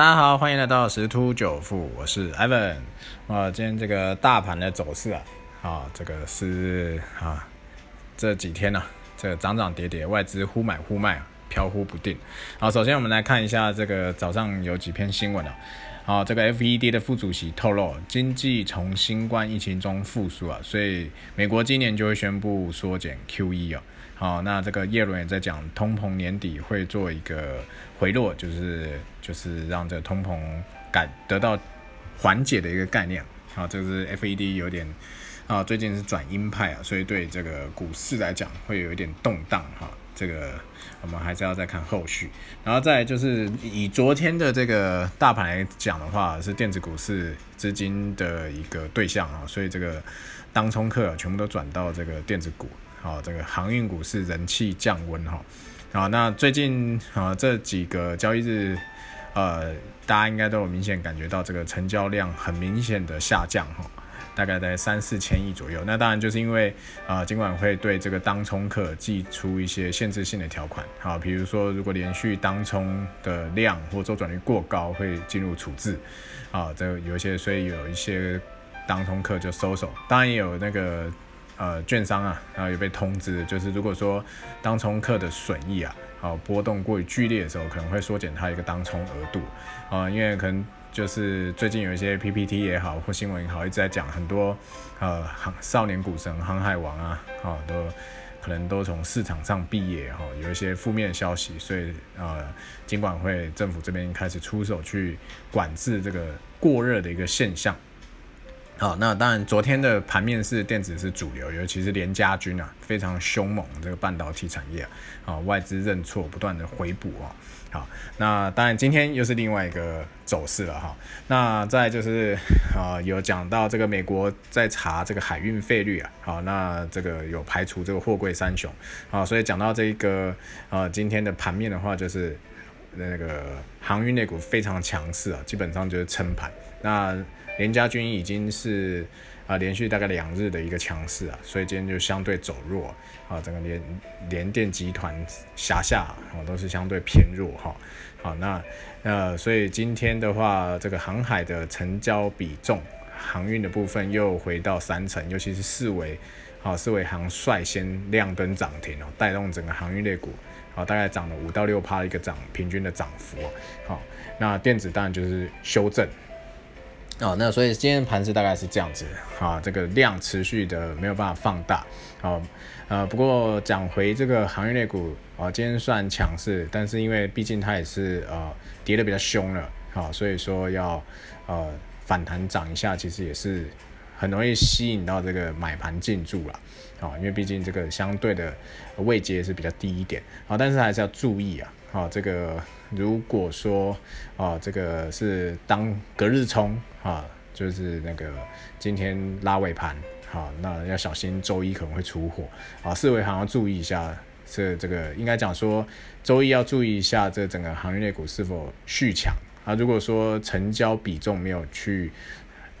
大家好，欢迎来到十突九富，我是 Evan。啊，今天这个大盘的走势啊，啊，这个是啊，这几天呢，这个涨涨跌跌，外资忽买忽卖，飘忽不定。好，首先我们来看一下这个早上有几篇新闻啊。好，这个 FED 的副主席透露，经济从新冠疫情中复苏啊，所以美国今年就会宣布缩减 QE 啊。好，那这个叶伦也在讲，通膨年底会做一个回落，就是就是让这个通膨感得到缓解的一个概念。好，这是 FED 有点啊，最近是转鹰派啊，所以对这个股市来讲会有一点动荡哈。这个我们还是要再看后续，然后再就是以昨天的这个大盘来讲的话，是电子股市资金的一个对象啊，所以这个当冲客全部都转到这个电子股。好，这个航运股市人气降温哈。啊，那最近啊这几个交易日，呃，大家应该都有明显感觉到这个成交量很明显的下降哈，大概在三四千亿左右。那当然就是因为啊，尽管会对这个当冲客寄出一些限制性的条款，好，比如说如果连续当冲的量或周转率过高，会进入处置。啊，这有一些，所以有一些当冲客就收手。当然也有那个。呃，券商啊，然后有被通知，就是如果说当冲客的损益啊，好波动过于剧烈的时候，可能会缩减它一个当冲额度啊，因为可能就是最近有一些 PPT 也好或新闻也好，一直在讲很多呃航少年股神航海王啊，啊都可能都从市场上毕业哈，有一些负面消息，所以呃，尽管会政府这边开始出手去管制这个过热的一个现象。好，那当然，昨天的盘面是电子是主流，尤其是联家军啊，非常凶猛，这个半导体产业啊，外资认错，不断的回补啊。好，那当然今天又是另外一个走势了哈。那再就是啊，有讲到这个美国在查这个海运费率啊，好，那这个有排除这个货柜三雄啊，所以讲到这个啊，今天的盘面的话，就是那个航运类股非常强势啊，基本上就是撑盘。那联家军已经是啊连续大概两日的一个强势啊，所以今天就相对走弱啊，整个联联电集团辖下啊都是相对偏弱哈。好，那呃，所以今天的话，这个航海的成交比重，航运的部分又回到三成，尤其是四维，好，四维航率先亮灯涨停哦，带动整个航运类股，好，大概涨了五到六趴一个涨平均的涨幅。好，那电子当然就是修正。哦，那所以今天盘势大概是这样子，啊，这个量持续的没有办法放大，啊，呃，不过讲回这个行业类股，啊，今天算强势，但是因为毕竟它也是呃跌的比较凶了，啊，所以说要呃反弹涨一下，其实也是很容易吸引到这个买盘进驻了，啊，因为毕竟这个相对的位阶是比较低一点，啊，但是还是要注意啊，啊，这个。如果说啊，这个是当隔日冲啊，就是那个今天拉尾盘好，那要小心周一可能会出货啊。四维行要注意一下，这这个应该讲说周一要注意一下，这整个行业类股是否续强啊。如果说成交比重没有去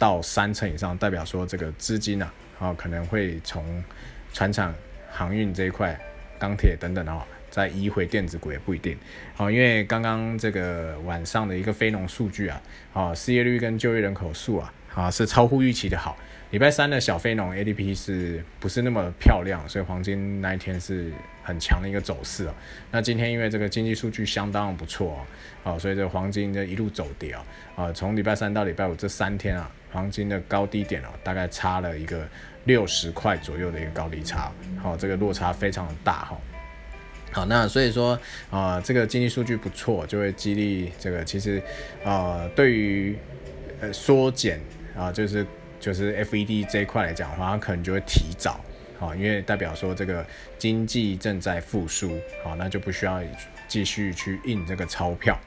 到三成以上，代表说这个资金啊，啊可能会从船厂、航运这一块、钢铁等等哦。再移回电子股也不一定，好，因为刚刚这个晚上的一个非农数据啊，啊，失业率跟就业人口数啊，啊是超乎预期的好。礼拜三的小非农 ADP 是不是那么漂亮？所以黄金那一天是很强的一个走势啊。那今天因为这个经济数据相当不错啊，啊，所以这个黄金就一路走跌啊，啊，从礼拜三到礼拜五这三天啊，黄金的高低点哦，大概差了一个六十块左右的一个高低差，好，这个落差非常的大哈。好，那所以说啊，这个经济数据不错，就会激励这个。其实，呃，对于呃缩减啊，就是就是 FED 这一块来讲的话，它可能就会提早，好，因为代表说这个经济正在复苏，好，那就不需要继续去印这个钞票，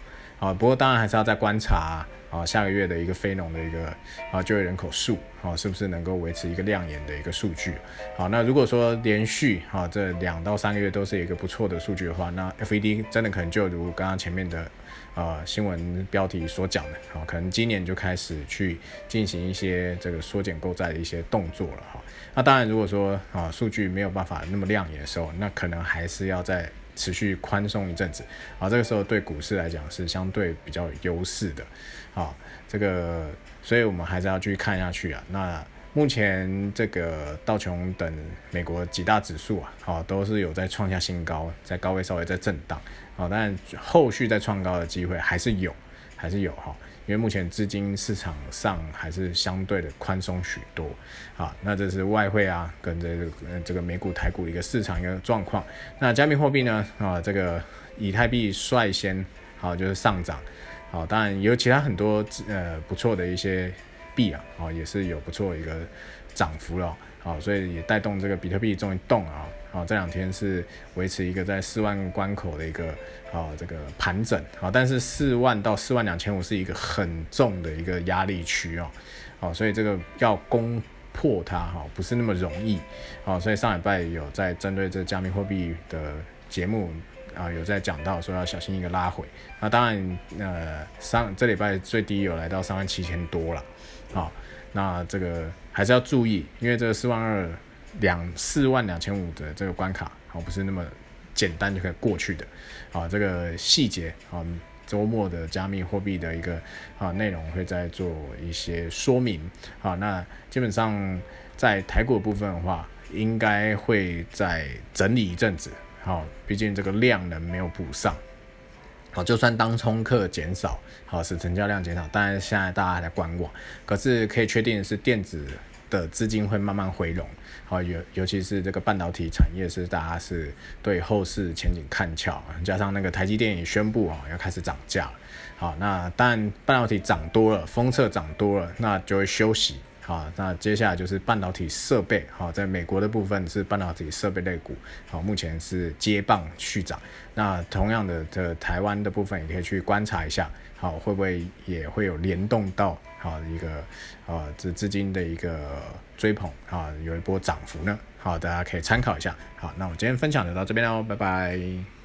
啊，不过当然还是要再观察。啊，下个月的一个非农的一个啊就业人口数啊，是不是能够维持一个亮眼的一个数据？好，那如果说连续啊这两到三个月都是一个不错的数据的话，那 FED 真的可能就如刚刚前面的啊新闻标题所讲的，啊，可能今年就开始去进行一些这个缩减购债的一些动作了哈。那当然，如果说啊数据没有办法那么亮眼的时候，那可能还是要在持续宽松一阵子，啊，这个时候对股市来讲是相对比较有优势的，好，这个，所以我们还是要继续看下去啊。那目前这个道琼等美国几大指数啊，好，都是有在创下新高，在高位稍微在震荡，好，但后续再创高的机会还是有，还是有哈。因为目前资金市场上还是相对的宽松许多，啊，那这是外汇啊跟这个这个美股台股一个市场一个状况。那加密货币呢，啊，这个以太币率先好就是上涨，好，当然有其他很多呃不错的一些币啊，啊也是有不错一个涨幅了。好，所以也带动这个比特币终于动了啊！好，这两天是维持一个在四万关口的一个啊这个盘整啊，但是四万到四万两千五是一个很重的一个压力区哦，好，所以这个要攻破它哈不是那么容易，好，所以上礼拜有在针对这加密货币的节目啊有在讲到说要小心一个拉回，那当然呃上这礼拜最低有来到三万七千多了，好。那这个还是要注意，因为这个四万二两四万两千五的这个关卡，好不是那么简单就可以过去的，啊，这个细节啊，周末的加密货币的一个啊内容会再做一些说明，啊，那基本上在台股部分的话，应该会再整理一阵子，好，毕竟这个量能没有补上。好，就算当冲客减少，好使成交量减少，当然现在大家还在观望。可是可以确定是，电子的资金会慢慢回笼。好，尤尤其是这个半导体产业是大家是对后市前景看俏，加上那个台积电也宣布啊要开始涨价。好，那但半导体涨多了，封测涨多了，那就会休息。好，那接下来就是半导体设备。好，在美国的部分是半导体设备类股。好，目前是接棒续涨。那同样的，这台湾的部分也可以去观察一下。好，会不会也会有联动到好一个啊这资金的一个追捧啊，有一波涨幅呢？好，大家可以参考一下。好，那我今天分享就到这边喽，拜拜。